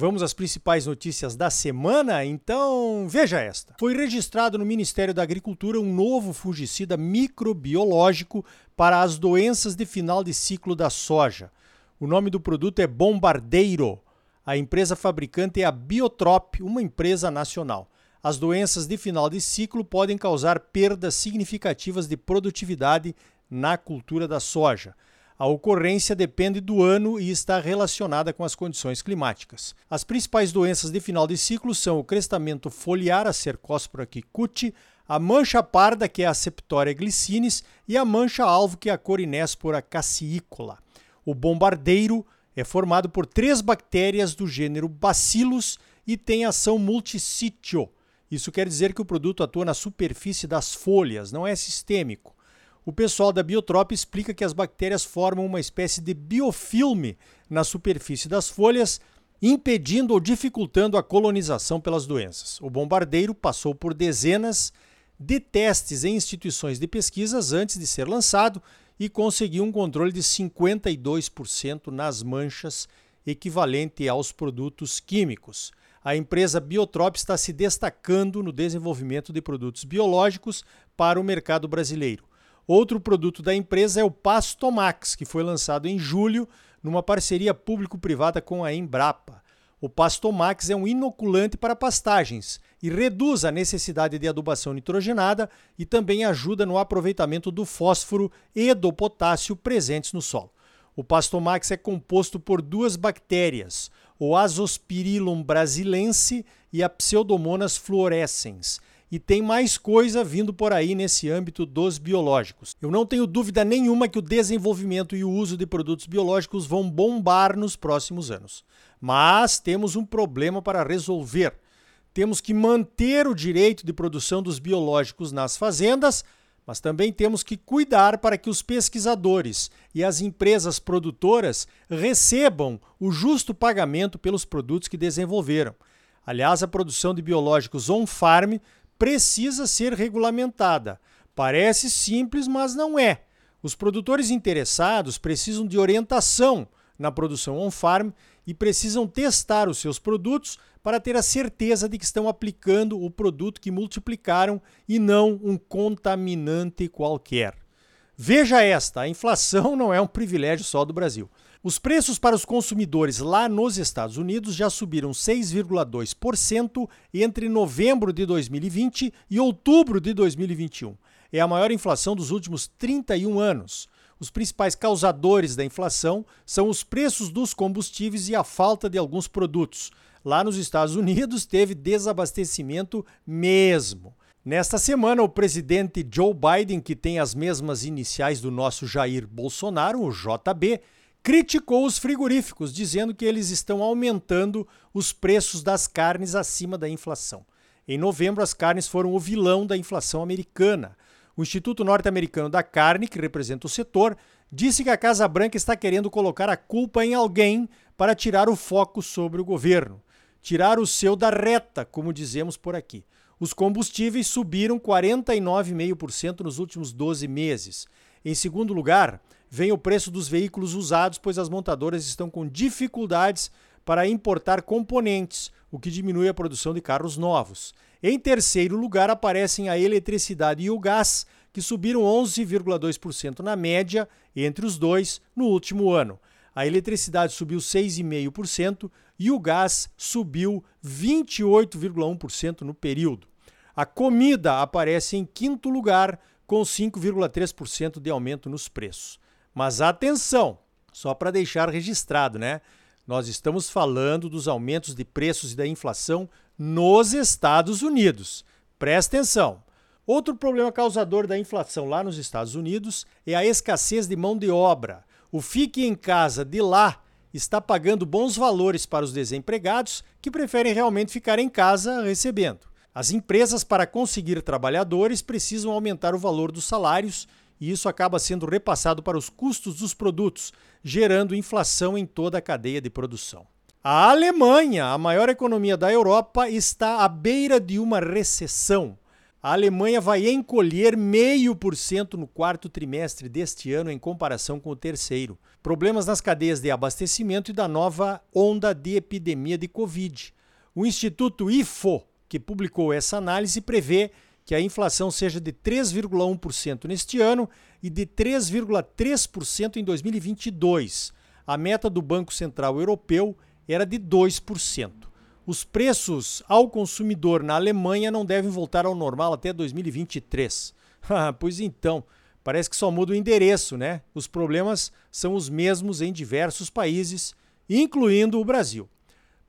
Vamos às principais notícias da semana? Então, veja esta. Foi registrado no Ministério da Agricultura um novo fungicida microbiológico para as doenças de final de ciclo da soja. O nome do produto é Bombardeiro. A empresa fabricante é a Biotrop, uma empresa nacional. As doenças de final de ciclo podem causar perdas significativas de produtividade na cultura da soja. A ocorrência depende do ano e está relacionada com as condições climáticas. As principais doenças de final de ciclo são o crestamento foliar, a Cercospora kikuchi, a mancha parda, que é a Septoria glycinis, e a mancha alvo, que é a Corinéspora cassiicola. O bombardeiro é formado por três bactérias do gênero Bacillus e tem ação multissítio. Isso quer dizer que o produto atua na superfície das folhas, não é sistêmico. O pessoal da Biotrop explica que as bactérias formam uma espécie de biofilme na superfície das folhas, impedindo ou dificultando a colonização pelas doenças. O bombardeiro passou por dezenas de testes em instituições de pesquisas antes de ser lançado e conseguiu um controle de 52% nas manchas, equivalente aos produtos químicos. A empresa Biotrop está se destacando no desenvolvimento de produtos biológicos para o mercado brasileiro. Outro produto da empresa é o Pastomax, que foi lançado em julho numa parceria público-privada com a Embrapa. O Pastomax é um inoculante para pastagens e reduz a necessidade de adubação nitrogenada e também ajuda no aproveitamento do fósforo e do potássio presentes no solo. O Pastomax é composto por duas bactérias, o Azospirillum brasilense e a Pseudomonas fluorescens, e tem mais coisa vindo por aí nesse âmbito dos biológicos. Eu não tenho dúvida nenhuma que o desenvolvimento e o uso de produtos biológicos vão bombar nos próximos anos. Mas temos um problema para resolver. Temos que manter o direito de produção dos biológicos nas fazendas, mas também temos que cuidar para que os pesquisadores e as empresas produtoras recebam o justo pagamento pelos produtos que desenvolveram. Aliás, a produção de biológicos on-farm precisa ser regulamentada. Parece simples, mas não é. Os produtores interessados precisam de orientação na produção on-farm e precisam testar os seus produtos para ter a certeza de que estão aplicando o produto que multiplicaram e não um contaminante qualquer. Veja esta: a inflação não é um privilégio só do Brasil. Os preços para os consumidores lá nos Estados Unidos já subiram 6,2% entre novembro de 2020 e outubro de 2021. É a maior inflação dos últimos 31 anos. Os principais causadores da inflação são os preços dos combustíveis e a falta de alguns produtos. Lá nos Estados Unidos teve desabastecimento mesmo. Nesta semana, o presidente Joe Biden, que tem as mesmas iniciais do nosso Jair Bolsonaro, o JB, criticou os frigoríficos, dizendo que eles estão aumentando os preços das carnes acima da inflação. Em novembro, as carnes foram o vilão da inflação americana. O Instituto Norte-Americano da Carne, que representa o setor, disse que a Casa Branca está querendo colocar a culpa em alguém para tirar o foco sobre o governo. Tirar o seu da reta, como dizemos por aqui. Os combustíveis subiram 49,5% nos últimos 12 meses. Em segundo lugar, vem o preço dos veículos usados, pois as montadoras estão com dificuldades para importar componentes, o que diminui a produção de carros novos. Em terceiro lugar, aparecem a eletricidade e o gás, que subiram 11,2% na média entre os dois no último ano. A eletricidade subiu 6,5% e o gás subiu 28,1% no período. A comida aparece em quinto lugar, com 5,3% de aumento nos preços. Mas atenção, só para deixar registrado, né? Nós estamos falando dos aumentos de preços e da inflação nos Estados Unidos. Presta atenção. Outro problema causador da inflação lá nos Estados Unidos é a escassez de mão de obra. O fique em casa de lá está pagando bons valores para os desempregados que preferem realmente ficar em casa recebendo. As empresas, para conseguir trabalhadores, precisam aumentar o valor dos salários e isso acaba sendo repassado para os custos dos produtos, gerando inflação em toda a cadeia de produção. A Alemanha, a maior economia da Europa, está à beira de uma recessão. A Alemanha vai encolher 0,5% no quarto trimestre deste ano em comparação com o terceiro. Problemas nas cadeias de abastecimento e da nova onda de epidemia de Covid. O Instituto IFO, que publicou essa análise, prevê que a inflação seja de 3,1% neste ano e de 3,3% em 2022. A meta do Banco Central Europeu era de 2%. Os preços ao consumidor na Alemanha não devem voltar ao normal até 2023. Ah, pois então, parece que só muda o endereço, né? Os problemas são os mesmos em diversos países, incluindo o Brasil.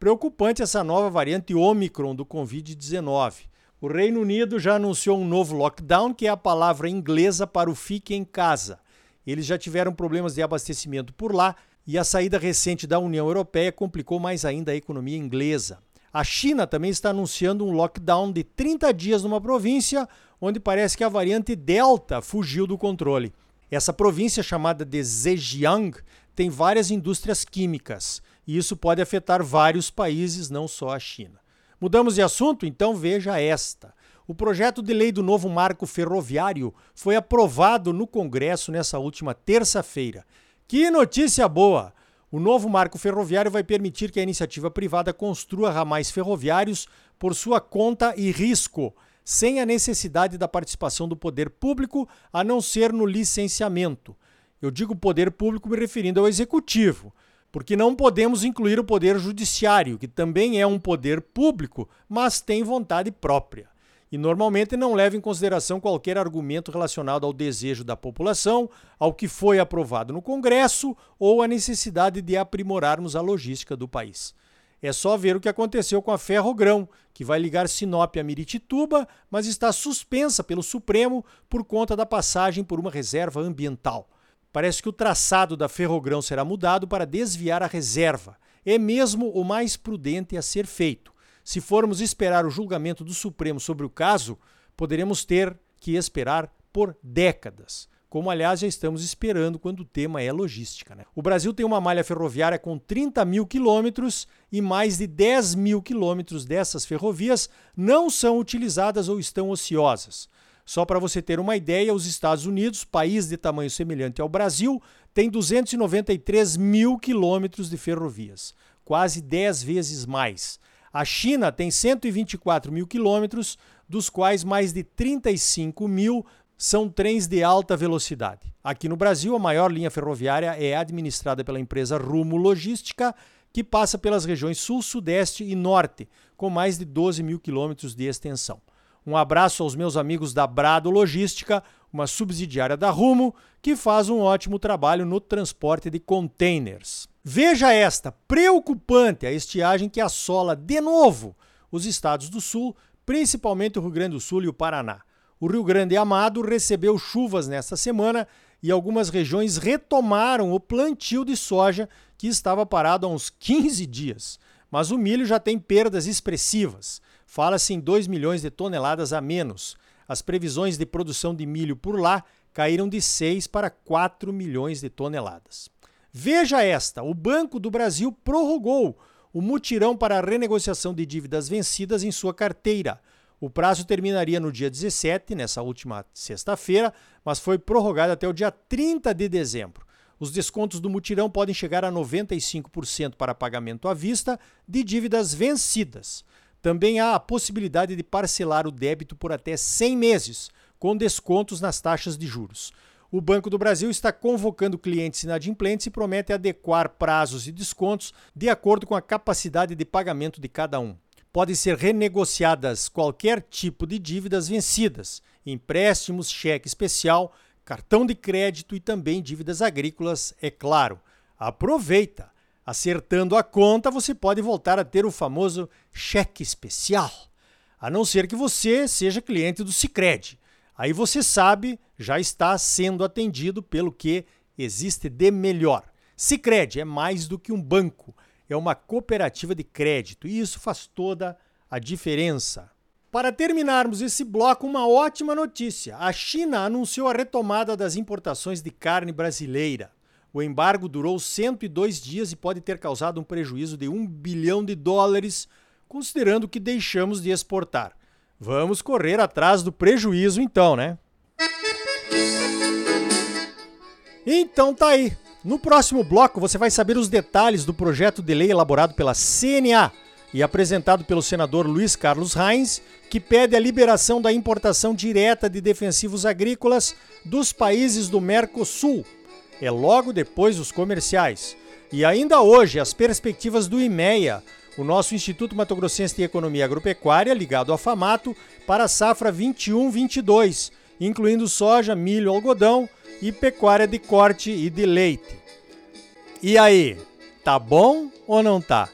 Preocupante essa nova variante Omicron do Covid-19. O Reino Unido já anunciou um novo lockdown, que é a palavra inglesa para o fique em casa. Eles já tiveram problemas de abastecimento por lá e a saída recente da União Europeia complicou mais ainda a economia inglesa. A China também está anunciando um lockdown de 30 dias numa província onde parece que a variante Delta fugiu do controle. Essa província, chamada de Zhejiang, tem várias indústrias químicas e isso pode afetar vários países, não só a China. Mudamos de assunto? Então veja esta. O projeto de lei do novo marco ferroviário foi aprovado no Congresso nessa última terça-feira que notícia boa! O novo marco ferroviário vai permitir que a iniciativa privada construa ramais ferroviários por sua conta e risco, sem a necessidade da participação do poder público, a não ser no licenciamento. Eu digo poder público me referindo ao executivo, porque não podemos incluir o poder judiciário, que também é um poder público, mas tem vontade própria e normalmente não leva em consideração qualquer argumento relacionado ao desejo da população, ao que foi aprovado no Congresso ou à necessidade de aprimorarmos a logística do país. É só ver o que aconteceu com a Ferrogrão, que vai ligar Sinop a Miritituba, mas está suspensa pelo Supremo por conta da passagem por uma reserva ambiental. Parece que o traçado da Ferrogrão será mudado para desviar a reserva. É mesmo o mais prudente a ser feito se formos esperar o julgamento do Supremo sobre o caso, poderemos ter que esperar por décadas, como aliás já estamos esperando quando o tema é logística. Né? O Brasil tem uma malha ferroviária com 30 mil quilômetros e mais de 10 mil quilômetros dessas ferrovias não são utilizadas ou estão ociosas. Só para você ter uma ideia, os Estados Unidos, país de tamanho semelhante ao Brasil, tem 293 mil quilômetros de ferrovias, quase 10 vezes mais. A China tem 124 mil quilômetros, dos quais mais de 35 mil são trens de alta velocidade. Aqui no Brasil, a maior linha ferroviária é administrada pela empresa Rumo Logística, que passa pelas regiões Sul, Sudeste e Norte, com mais de 12 mil quilômetros de extensão. Um abraço aos meus amigos da Brado Logística, uma subsidiária da Rumo, que faz um ótimo trabalho no transporte de containers. Veja esta preocupante a estiagem que assola de novo os estados do sul, principalmente o Rio Grande do Sul e o Paraná. O Rio Grande Amado recebeu chuvas nesta semana e algumas regiões retomaram o plantio de soja que estava parado há uns 15 dias. Mas o milho já tem perdas expressivas. Fala-se em 2 milhões de toneladas a menos. As previsões de produção de milho por lá caíram de 6 para 4 milhões de toneladas. Veja esta: o Banco do Brasil prorrogou o mutirão para a renegociação de dívidas vencidas em sua carteira. O prazo terminaria no dia 17, nessa última sexta-feira, mas foi prorrogado até o dia 30 de dezembro. Os descontos do mutirão podem chegar a 95% para pagamento à vista de dívidas vencidas. Também há a possibilidade de parcelar o débito por até 100 meses, com descontos nas taxas de juros. O Banco do Brasil está convocando clientes inadimplentes e promete adequar prazos e descontos de acordo com a capacidade de pagamento de cada um. Podem ser renegociadas qualquer tipo de dívidas vencidas, empréstimos, cheque especial, cartão de crédito e também dívidas agrícolas, é claro. Aproveita! Acertando a conta, você pode voltar a ter o famoso cheque especial, a não ser que você seja cliente do Sicredi. Aí você sabe, já está sendo atendido pelo que existe de melhor. Sicredi é mais do que um banco, é uma cooperativa de crédito e isso faz toda a diferença. Para terminarmos esse bloco, uma ótima notícia. A China anunciou a retomada das importações de carne brasileira. O embargo durou 102 dias e pode ter causado um prejuízo de 1 bilhão de dólares, considerando que deixamos de exportar. Vamos correr atrás do prejuízo então, né? Então tá aí. No próximo bloco você vai saber os detalhes do projeto de lei elaborado pela CNA e apresentado pelo senador Luiz Carlos Reins, que pede a liberação da importação direta de defensivos agrícolas dos países do Mercosul. É logo depois dos comerciais. E ainda hoje, as perspectivas do IMEA, o nosso Instituto Mato Grossense de Economia Agropecuária, ligado à FAMATO, para a safra 21-22, incluindo soja, milho, algodão e pecuária de corte e de leite. E aí, tá bom ou não tá?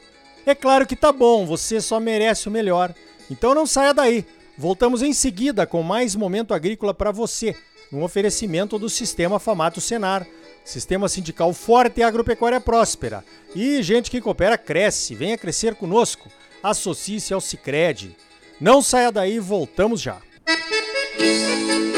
É claro que tá bom, você só merece o melhor. Então não saia daí. Voltamos em seguida com mais momento agrícola para você, um oferecimento do Sistema Famato Senar, Sistema Sindical Forte e Agropecuária Próspera. E gente que coopera cresce, venha crescer conosco. Associe-se ao Sicredi. Não saia daí, voltamos já. Música